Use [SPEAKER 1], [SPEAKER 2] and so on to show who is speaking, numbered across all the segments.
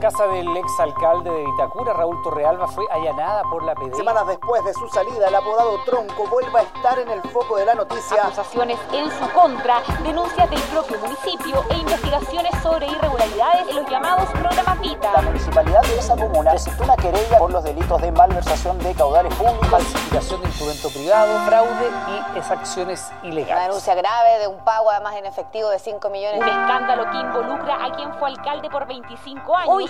[SPEAKER 1] casa del exalcalde de Vitacura, Raúl Torrealba, fue allanada por la PDI.
[SPEAKER 2] Semanas después de su salida, el apodado Tronco vuelve a estar en el foco de la noticia.
[SPEAKER 3] Acusaciones en su contra, denuncias del propio municipio e investigaciones sobre irregularidades en los llamados programas VITA.
[SPEAKER 4] La municipalidad de esa comuna presentó una querella por los delitos de malversación de caudales públicos,
[SPEAKER 1] falsificación de instrumento privado, fraude y exacciones ilegales.
[SPEAKER 5] Una denuncia grave de un pago además en efectivo de 5 millones.
[SPEAKER 3] Un escándalo que involucra a quien fue alcalde por 25 años, hoy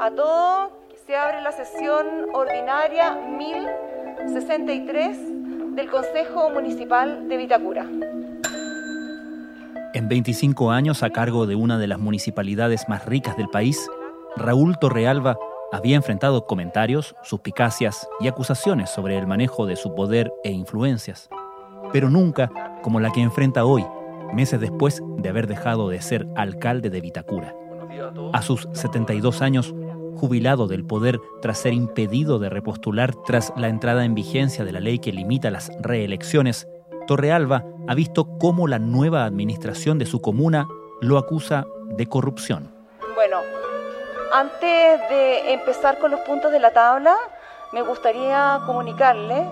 [SPEAKER 6] A todos. Se abre la sesión ordinaria 1063 del Consejo Municipal de Vitacura.
[SPEAKER 7] En 25 años a cargo de una de las municipalidades más ricas del país, Raúl Torrealba había enfrentado comentarios, suspicacias y acusaciones sobre el manejo de su poder e influencias, pero nunca como la que enfrenta hoy, meses después de haber dejado de ser alcalde de Vitacura. A sus 72 años, jubilado del poder tras ser impedido de repostular tras la entrada en vigencia de la ley que limita las reelecciones, Torrealba ha visto cómo la nueva administración de su comuna lo acusa de corrupción.
[SPEAKER 6] Bueno, antes de empezar con los puntos de la tabla, me gustaría comunicarle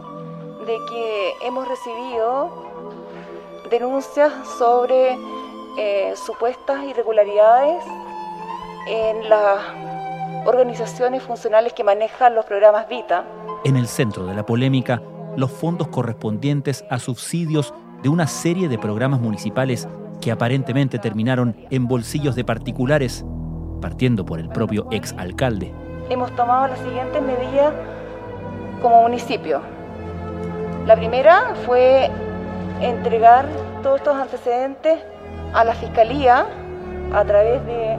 [SPEAKER 6] de que hemos recibido denuncias sobre eh, supuestas irregularidades en las organizaciones funcionales que manejan los programas VITA.
[SPEAKER 7] En el centro de la polémica, los fondos correspondientes a subsidios de una serie de programas municipales que aparentemente terminaron en bolsillos de particulares, partiendo por el propio exalcalde.
[SPEAKER 6] Hemos tomado las siguientes medidas como municipio. La primera fue entregar todos estos antecedentes a la Fiscalía a través de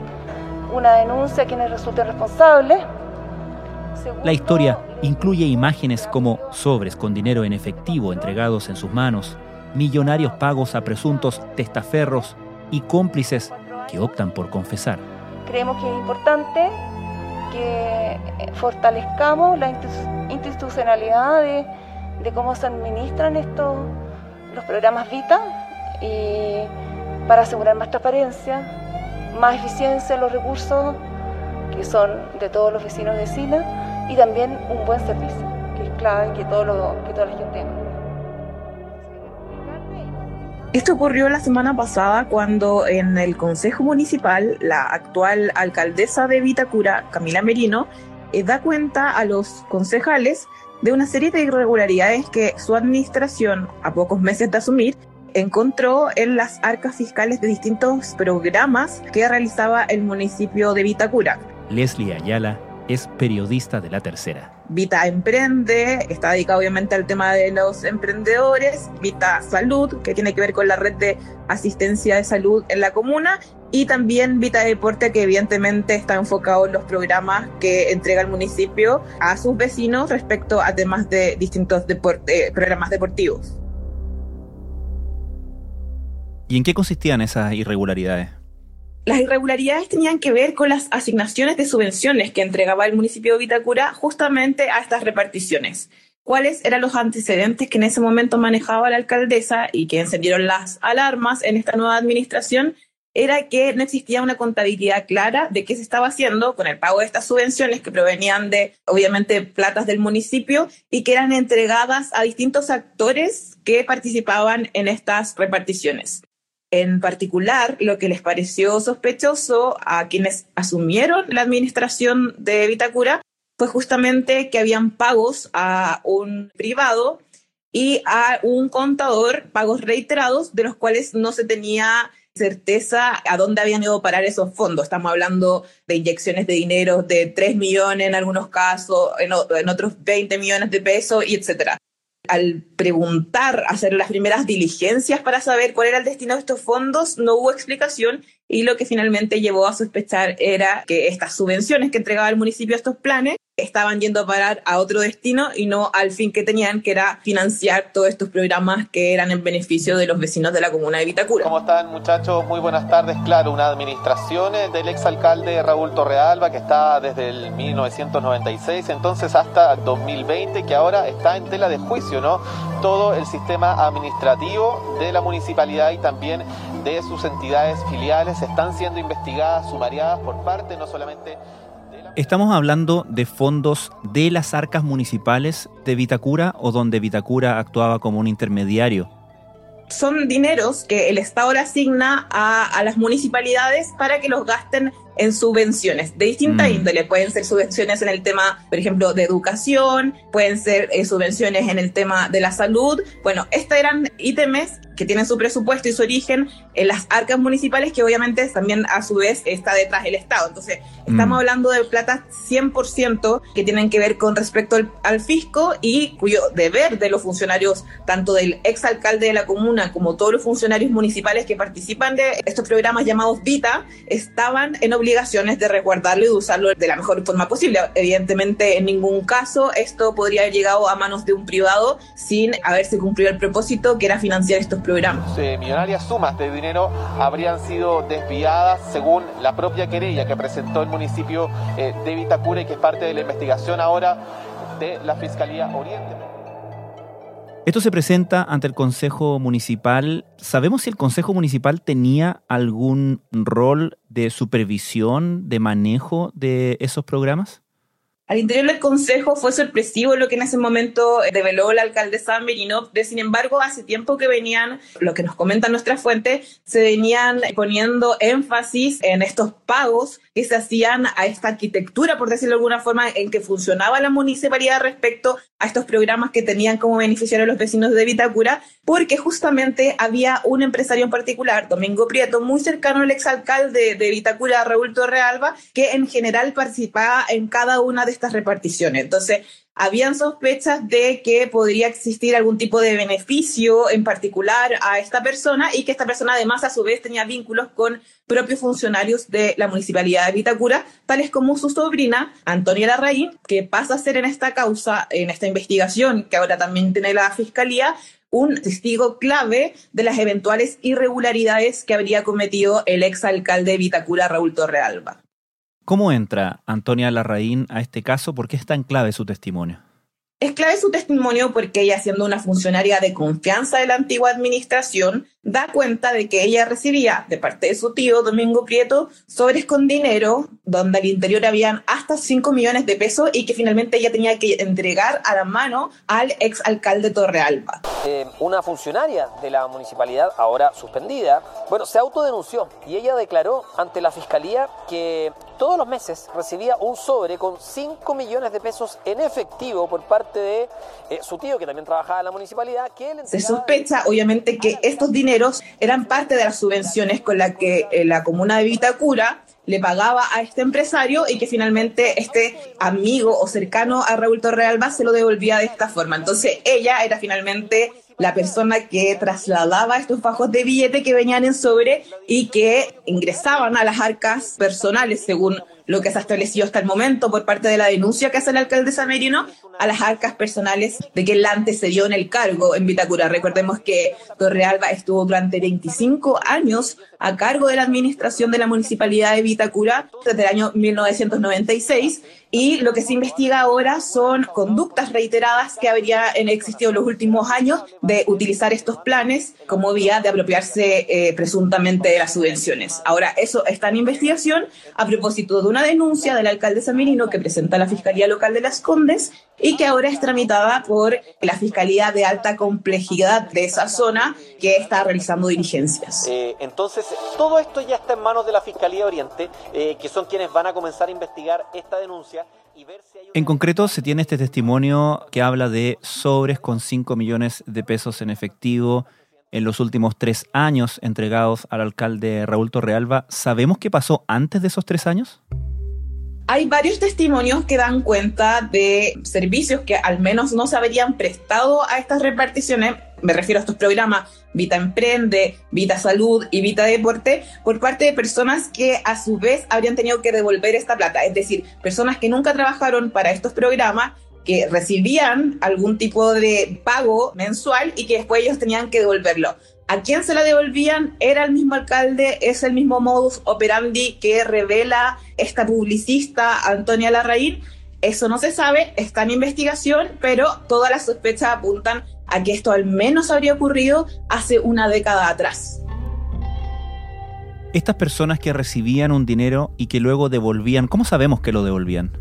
[SPEAKER 6] una denuncia a quienes resulten responsables.
[SPEAKER 7] La historia incluye imágenes como sobres con dinero en efectivo entregados en sus manos, millonarios pagos a presuntos testaferros y cómplices que optan por confesar.
[SPEAKER 6] Creemos que es importante que fortalezcamos la institucionalidad de, de cómo se administran estos los programas VITA y para asegurar más transparencia, más eficiencia en los recursos que son de todos los vecinos de Sina y también un buen servicio, que es clave que, todo lo, que toda la gente tenga.
[SPEAKER 8] Esto ocurrió la semana pasada cuando en el Consejo Municipal la actual alcaldesa de Vitacura, Camila Merino, eh, da cuenta a los concejales de una serie de irregularidades que su administración, a pocos meses de asumir, encontró en las arcas fiscales de distintos programas que realizaba el municipio de Vitacura.
[SPEAKER 7] Leslie Ayala es periodista de La Tercera.
[SPEAKER 8] Vita Emprende, está dedicado obviamente al tema de los emprendedores, Vita Salud, que tiene que ver con la red de asistencia de salud en la comuna, y también Vita Deporte, que evidentemente está enfocado en los programas que entrega el municipio a sus vecinos respecto a temas de distintos deporte, programas deportivos.
[SPEAKER 7] ¿Y en qué consistían esas irregularidades?
[SPEAKER 8] Las irregularidades tenían que ver con las asignaciones de subvenciones que entregaba el municipio de Vitacura justamente a estas reparticiones. ¿Cuáles eran los antecedentes que en ese momento manejaba la alcaldesa y que encendieron las alarmas en esta nueva administración? Era que no existía una contabilidad clara de qué se estaba haciendo con el pago de estas subvenciones que provenían de, obviamente, platas del municipio y que eran entregadas a distintos actores que participaban en estas reparticiones. En particular, lo que les pareció sospechoso a quienes asumieron la administración de Vitacura fue justamente que habían pagos a un privado y a un contador, pagos reiterados, de los cuales no se tenía certeza a dónde habían ido a parar esos fondos. Estamos hablando de inyecciones de dinero de 3 millones en algunos casos, en, en otros 20 millones de pesos, y etcétera al preguntar, hacer las primeras diligencias para saber cuál era el destino de estos fondos, no hubo explicación y lo que finalmente llevó a sospechar era que estas subvenciones que entregaba el municipio a estos planes estaban yendo a parar a otro destino y no al fin que tenían, que era financiar todos estos programas que eran en beneficio de los vecinos de la comuna de Vitacura.
[SPEAKER 9] ¿Cómo están muchachos? Muy buenas tardes. Claro, una administración del exalcalde Raúl Torrealba que está desde el 1996 entonces hasta 2020 que ahora está en tela de juicio, ¿no? Todo el sistema administrativo de la municipalidad y también de sus entidades filiales están siendo investigadas, sumariadas por parte no solamente
[SPEAKER 7] Estamos hablando de fondos de las arcas municipales de Vitacura o donde Vitacura actuaba como un intermediario.
[SPEAKER 8] Son dineros que el Estado le asigna a, a las municipalidades para que los gasten en subvenciones de distinta mm. índole. Pueden ser subvenciones en el tema, por ejemplo, de educación, pueden ser eh, subvenciones en el tema de la salud. Bueno, estos eran ítems que tienen su presupuesto y su origen en las arcas municipales, que obviamente también a su vez está detrás del Estado. Entonces, estamos mm. hablando de plata 100% que tienen que ver con respecto al, al, fisco y cuyo deber de los funcionarios, tanto del exalcalde de la comuna como todos los funcionarios municipales que participan de estos programas llamados VITA, estaban en obligación obligaciones de resguardarlo y de usarlo de la mejor forma posible. Evidentemente, en ningún caso esto podría haber llegado a manos de un privado sin haberse cumplido el propósito que era financiar estos programas.
[SPEAKER 9] millonarias sumas de dinero habrían sido desviadas según la propia querella que presentó el municipio eh, de Vitacura y que es parte de la investigación ahora de la Fiscalía Oriente.
[SPEAKER 7] Esto se presenta ante el Consejo Municipal. ¿Sabemos si el Consejo Municipal tenía algún rol de supervisión, de manejo de esos programas?
[SPEAKER 8] Al interior del Consejo fue sorpresivo lo que en ese momento eh, reveló la alcaldesa Merino. Sin embargo, hace tiempo que venían, lo que nos comentan nuestras fuentes, se venían poniendo énfasis en estos pagos que se hacían a esta arquitectura, por decirlo de alguna forma, en que funcionaba la municipalidad respecto a estos programas que tenían como beneficiario a los vecinos de Vitacura, porque justamente había un empresario en particular, Domingo Prieto, muy cercano al exalcalde de Vitacura, Raúl Torrealba, que en general participaba en cada una de estas reparticiones. Entonces, habían sospechas de que podría existir algún tipo de beneficio en particular a esta persona y que esta persona además a su vez tenía vínculos con propios funcionarios de la municipalidad de Vitacura, tales como su sobrina Antonia Larraín, que pasa a ser en esta causa, en esta investigación que ahora también tiene la fiscalía, un testigo clave de las eventuales irregularidades que habría cometido el exalcalde de Vitacura, Raúl Torrealba.
[SPEAKER 7] ¿Cómo entra Antonia Larraín a este caso? ¿Por qué es tan clave su testimonio?
[SPEAKER 8] Es clave su testimonio porque ella, siendo una funcionaria de confianza de la antigua administración, da cuenta de que ella recibía de parte de su tío, Domingo Prieto, sobres con dinero, donde al interior habían hasta 5 millones de pesos y que finalmente ella tenía que entregar a la mano al ex alcalde Torrealba.
[SPEAKER 10] Eh, una funcionaria de la municipalidad, ahora suspendida, bueno, se autodenunció y ella declaró ante la fiscalía que todos los meses recibía un sobre con 5 millones de pesos en efectivo por parte de eh, su tío, que también trabajaba en la municipalidad. Que
[SPEAKER 8] Se sospecha, obviamente, que estos dineros eran parte de las subvenciones con las que eh, la comuna de Vitacura le pagaba a este empresario y que finalmente este amigo o cercano a Raúl Torrealba se lo devolvía de esta forma. Entonces ella era finalmente la persona que trasladaba estos fajos de billete que venían en sobre y que ingresaban a las arcas personales, según lo que se ha establecido hasta el momento por parte de la denuncia que hace el alcalde Samerino a las arcas personales de que él antecedió en el cargo en Vitacura. Recordemos que Torrealba estuvo durante 25 años a cargo de la administración de la municipalidad de Vitacura desde el año 1996 y lo que se investiga ahora son conductas reiteradas que habrían existido en los últimos años de utilizar estos planes como vía de apropiarse eh, presuntamente de las subvenciones. Ahora, eso está en investigación a propósito de una denuncia del alcalde Samirino que presenta la Fiscalía Local de Las Condes y que ahora es tramitada por la Fiscalía de Alta Complejidad de esa zona que está realizando diligencias.
[SPEAKER 10] Eh, entonces, todo esto ya está en manos de la Fiscalía Oriente, eh, que son quienes van a comenzar a investigar esta denuncia. Y ver si hay...
[SPEAKER 7] En concreto, se tiene este testimonio que habla de sobres con 5 millones de pesos en efectivo en los últimos tres años entregados al alcalde Raúl Torrealba. ¿Sabemos qué pasó antes de esos tres años?
[SPEAKER 8] Hay varios testimonios que dan cuenta de servicios que al menos no se habrían prestado a estas reparticiones, me refiero a estos programas Vita Emprende, Vita Salud y Vita Deporte, por parte de personas que a su vez habrían tenido que devolver esta plata, es decir, personas que nunca trabajaron para estos programas que recibían algún tipo de pago mensual y que después ellos tenían que devolverlo. ¿A quién se la devolvían? Era el mismo alcalde, es el mismo modus operandi que revela esta publicista Antonia Larraín. Eso no se sabe, está en investigación, pero todas las sospechas apuntan a que esto al menos habría ocurrido hace una década atrás.
[SPEAKER 7] Estas personas que recibían un dinero y que luego devolvían, ¿cómo sabemos que lo devolvían?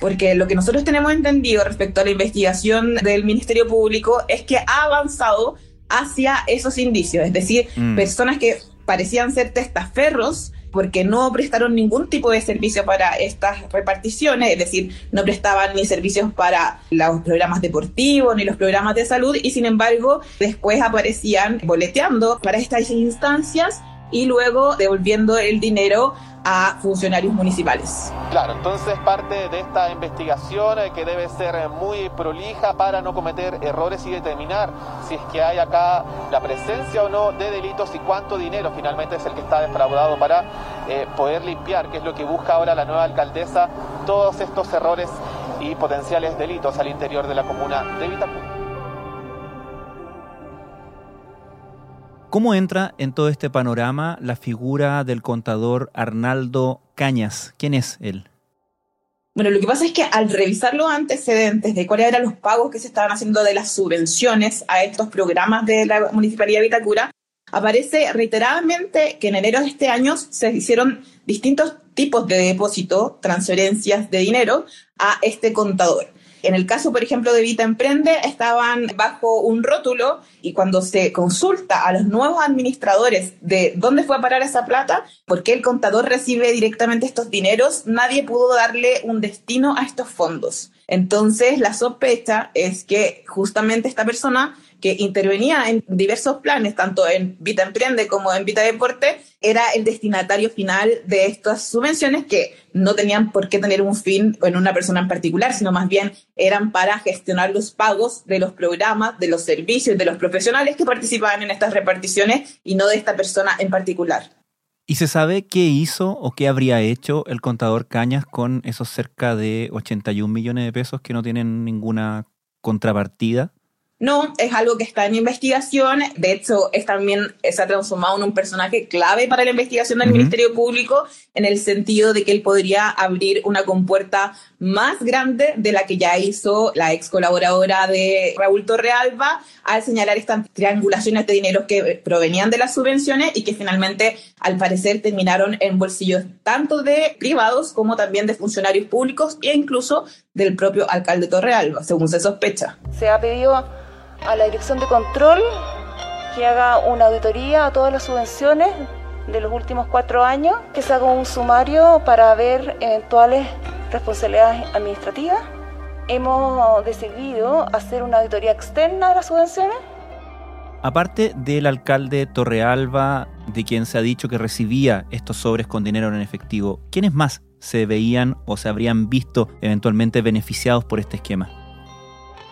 [SPEAKER 8] porque lo que nosotros tenemos entendido respecto a la investigación del Ministerio Público es que ha avanzado hacia esos indicios, es decir, mm. personas que parecían ser testaferros porque no prestaron ningún tipo de servicio para estas reparticiones, es decir, no prestaban ni servicios para los programas deportivos ni los programas de salud y sin embargo después aparecían boleteando para estas instancias y luego devolviendo el dinero a funcionarios municipales.
[SPEAKER 9] Claro, entonces parte de esta investigación eh, que debe ser muy prolija para no cometer errores y determinar si es que hay acá la presencia o no de delitos y cuánto dinero finalmente es el que está defraudado para eh, poder limpiar, que es lo que busca ahora la nueva alcaldesa, todos estos errores y potenciales delitos al interior de la comuna de Vitacura.
[SPEAKER 7] ¿Cómo entra en todo este panorama la figura del contador Arnaldo Cañas? ¿Quién es él?
[SPEAKER 8] Bueno, lo que pasa es que al revisar los antecedentes de cuáles eran los pagos que se estaban haciendo de las subvenciones a estos programas de la Municipalidad de Vitacura, aparece reiteradamente que en enero de este año se hicieron distintos tipos de depósito, transferencias de dinero a este contador. En el caso, por ejemplo, de Vita Emprende, estaban bajo un rótulo y cuando se consulta a los nuevos administradores de dónde fue a parar esa plata, por qué el contador recibe directamente estos dineros, nadie pudo darle un destino a estos fondos. Entonces, la sospecha es que justamente esta persona que intervenía en diversos planes, tanto en Vita Emprende como en Vita Deporte, era el destinatario final de estas subvenciones que no tenían por qué tener un fin en una persona en particular, sino más bien eran para gestionar los pagos de los programas, de los servicios, de los profesionales que participaban en estas reparticiones y no de esta persona en particular.
[SPEAKER 7] ¿Y se sabe qué hizo o qué habría hecho el contador Cañas con esos cerca de 81 millones de pesos que no tienen ninguna contrapartida?
[SPEAKER 8] No, es algo que está en investigación. De hecho, es también se ha transformado en un personaje clave para la investigación del Ministerio Público en el sentido de que él podría abrir una compuerta más grande de la que ya hizo la ex colaboradora de Raúl Torrealba al señalar estas triangulaciones de dinero que provenían de las subvenciones y que finalmente, al parecer, terminaron en bolsillos tanto de privados como también de funcionarios públicos e incluso del propio alcalde Torrealba, según se sospecha.
[SPEAKER 6] Se ha pedido a la Dirección de Control que haga una auditoría a todas las subvenciones de los últimos cuatro años, que se haga un sumario para ver eventuales responsabilidades administrativas. Hemos decidido hacer una auditoría externa de las subvenciones.
[SPEAKER 7] Aparte del alcalde Torrealba, de quien se ha dicho que recibía estos sobres con dinero en efectivo, ¿quiénes más se veían o se habrían visto eventualmente beneficiados por este esquema?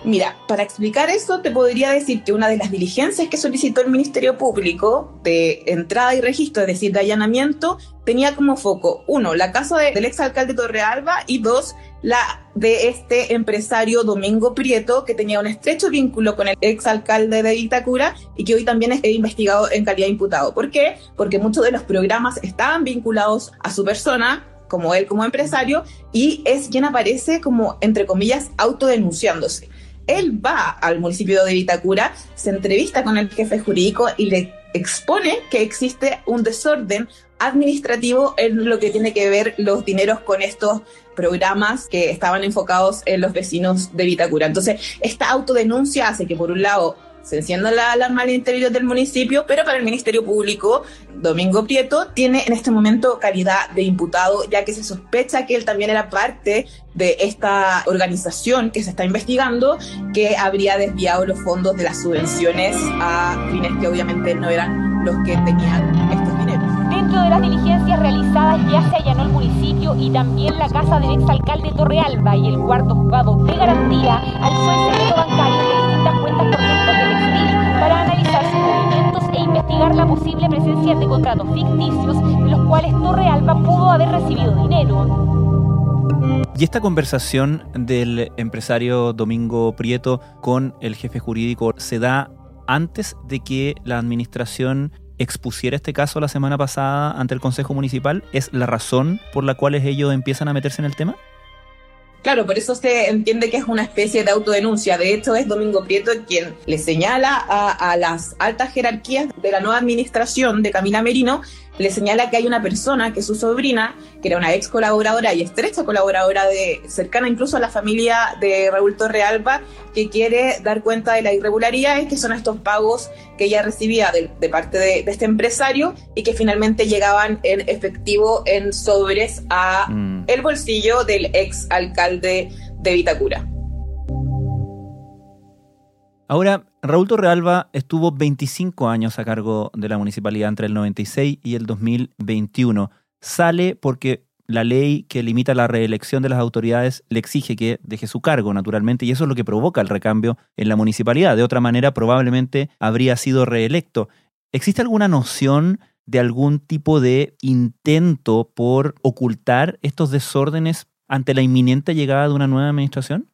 [SPEAKER 8] Mira, para explicar eso te podría decir que una de las diligencias que solicitó el Ministerio Público de entrada y registro, es decir, de allanamiento, tenía como foco, uno, la casa del exalcalde Torrealba y dos, la de este empresario Domingo Prieto, que tenía un estrecho vínculo con el exalcalde de Itacura y que hoy también es investigado en calidad de imputado. ¿Por qué? Porque muchos de los programas estaban vinculados a su persona, como él como empresario, y es quien aparece como, entre comillas, autodenunciándose él va al municipio de Vitacura, se entrevista con el jefe jurídico y le expone que existe un desorden administrativo en lo que tiene que ver los dineros con estos programas que estaban enfocados en los vecinos de Vitacura. Entonces, esta autodenuncia hace que por un lado se encienda la alarma al interior del municipio, pero para el Ministerio Público, Domingo Prieto tiene en este momento calidad de imputado, ya que se sospecha que él también era parte de esta organización que se está investigando, que habría desviado los fondos de las subvenciones a fines que obviamente no eran los que tenían estos dineros.
[SPEAKER 3] Dentro de las diligencias realizadas ya se allanó el municipio y también la casa del exalcalde Torrealba y el cuarto juzgado de garantía el secreto bancario la posible presencia de contratos ficticios de los cuales Torrealba pudo haber recibido dinero.
[SPEAKER 7] Y esta conversación del empresario Domingo Prieto con el jefe jurídico se da antes de que la administración expusiera este caso la semana pasada ante el Consejo Municipal? ¿Es la razón por la cual ellos empiezan a meterse en el tema?
[SPEAKER 8] Claro, por eso se entiende que es una especie de autodenuncia. De hecho, es Domingo Prieto quien le señala a, a las altas jerarquías de la nueva administración de Camila Merino le señala que hay una persona, que es su sobrina, que era una ex colaboradora y estrecha colaboradora de, cercana incluso a la familia de Raúl Torrealba, que quiere dar cuenta de la irregularidad, que son estos pagos que ella recibía de, parte de, este empresario y que finalmente llegaban en efectivo en sobres a mm. el bolsillo del ex alcalde de Vitacura.
[SPEAKER 7] Ahora, Raúl Torrealba estuvo 25 años a cargo de la municipalidad entre el 96 y el 2021. Sale porque la ley que limita la reelección de las autoridades le exige que deje su cargo, naturalmente, y eso es lo que provoca el recambio en la municipalidad. De otra manera, probablemente habría sido reelecto. ¿Existe alguna noción de algún tipo de intento por ocultar estos desórdenes ante la inminente llegada de una nueva administración?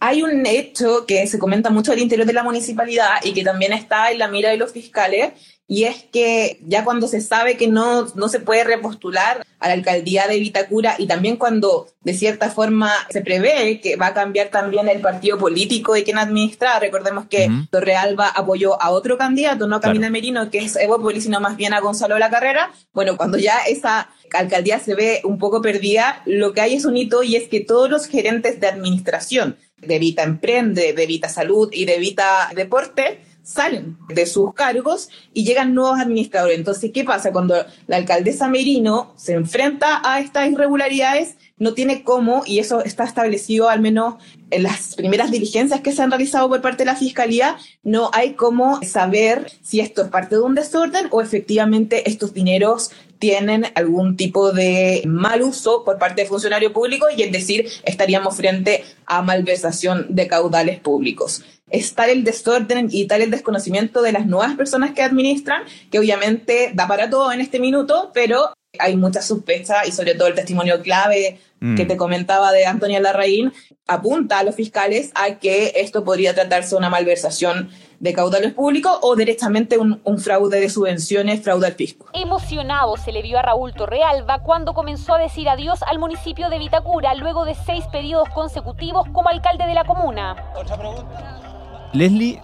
[SPEAKER 8] Hay un hecho que se comenta mucho al interior de la municipalidad y que también está en la mira de los fiscales, y es que ya cuando se sabe que no, no se puede repostular a la alcaldía de Vitacura y también cuando de cierta forma se prevé que va a cambiar también el partido político de quien administra, recordemos que Torrealba apoyó a otro candidato, no a Camila Merino, que es Evo Poli, sino más bien a Gonzalo la Carrera, bueno, cuando ya esa alcaldía se ve un poco perdida, lo que hay es un hito y es que todos los gerentes de administración de Vita Emprende, de Vita Salud y de Vita Deporte, salen de sus cargos y llegan nuevos administradores. Entonces, ¿qué pasa? Cuando la alcaldesa Merino se enfrenta a estas irregularidades, no tiene cómo, y eso está establecido al menos en las primeras diligencias que se han realizado por parte de la Fiscalía, no hay cómo saber si esto es parte de un desorden o efectivamente estos dineros tienen algún tipo de mal uso por parte de funcionario público y es decir, estaríamos frente a malversación de caudales públicos. Es tal el desorden y tal el desconocimiento de las nuevas personas que administran que obviamente da para todo en este minuto, pero hay mucha sospecha y sobre todo el testimonio clave que mm. te comentaba de Antonia Larraín apunta a los fiscales a que esto podría tratarse de una malversación de caudales públicos o directamente un, fraude de subvenciones, fraude al fisco.
[SPEAKER 3] Emocionado se le vio a Raúl Torrealba cuando comenzó a decir adiós al municipio de Vitacura luego de seis periodos consecutivos como alcalde de la comuna. Otra
[SPEAKER 7] pregunta. Leslie,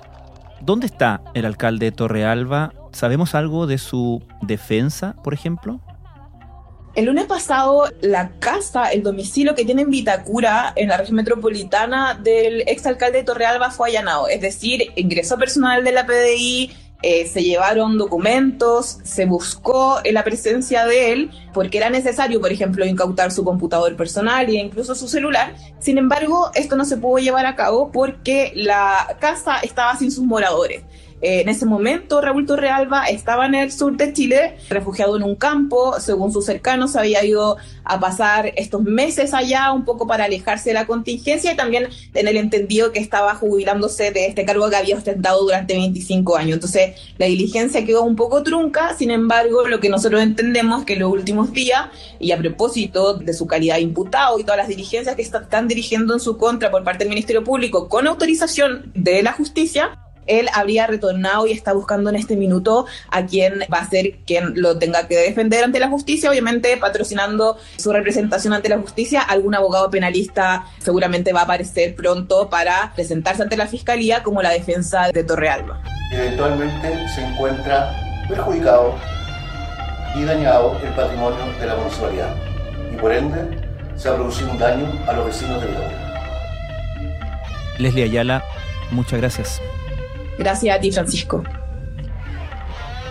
[SPEAKER 7] ¿dónde está el alcalde Torrealba? ¿Sabemos algo de su defensa, por ejemplo?
[SPEAKER 8] El lunes pasado, la casa, el domicilio que tiene en Vitacura, en la región metropolitana, del exalcalde de Torrealba fue allanado. Es decir, ingresó personal de la PDI, eh, se llevaron documentos, se buscó la presencia de él, porque era necesario, por ejemplo, incautar su computador personal e incluso su celular. Sin embargo, esto no se pudo llevar a cabo porque la casa estaba sin sus moradores. Eh, en ese momento, Raúl Torrealba estaba en el sur de Chile, refugiado en un campo, según sus cercanos, había ido a pasar estos meses allá un poco para alejarse de la contingencia y también en el entendido que estaba jubilándose de este cargo que había ostentado durante 25 años. Entonces, la diligencia quedó un poco trunca, sin embargo, lo que nosotros entendemos que en los últimos días, y a propósito de su calidad de imputado y todas las diligencias que están dirigiendo en su contra por parte del Ministerio Público con autorización de la justicia, él habría retornado y está buscando en este minuto a quien va a ser quien lo tenga que defender ante la justicia, obviamente patrocinando su representación ante la justicia. Algún abogado penalista seguramente va a aparecer pronto para presentarse ante la fiscalía como la defensa de Torrealba.
[SPEAKER 11] Eventualmente se encuentra perjudicado y dañado el patrimonio de la municipalidad y por ende se ha producido un daño a los vecinos de Vitacura.
[SPEAKER 7] Leslie Ayala, muchas gracias.
[SPEAKER 8] Gracias a ti, Francisco.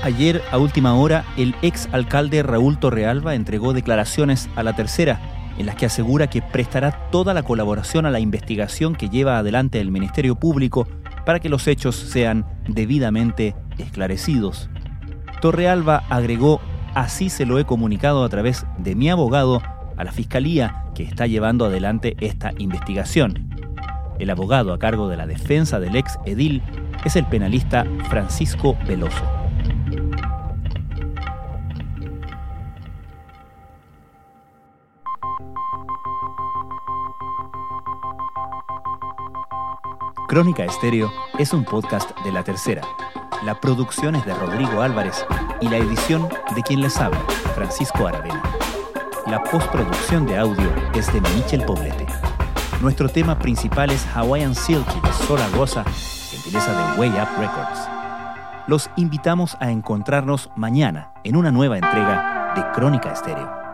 [SPEAKER 7] Ayer, a última hora, el ex alcalde Raúl Torrealba entregó declaraciones a la tercera, en las que asegura que prestará toda la colaboración a la investigación que lleva adelante el Ministerio Público para que los hechos sean debidamente esclarecidos. Torrealba agregó Así se lo he comunicado a través de mi abogado a la fiscalía que está llevando adelante esta investigación. El abogado a cargo de la defensa del ex edil es el penalista Francisco Veloso. Crónica Estéreo es un podcast de La Tercera. La producción es de Rodrigo Álvarez y la edición de quien les habla, Francisco Aravena. La postproducción de audio es de Michel Poblete. Nuestro tema principal es Hawaiian Silky de Sola Rosa, de Way Up Records. Los invitamos a encontrarnos mañana en una nueva entrega de Crónica Estéreo.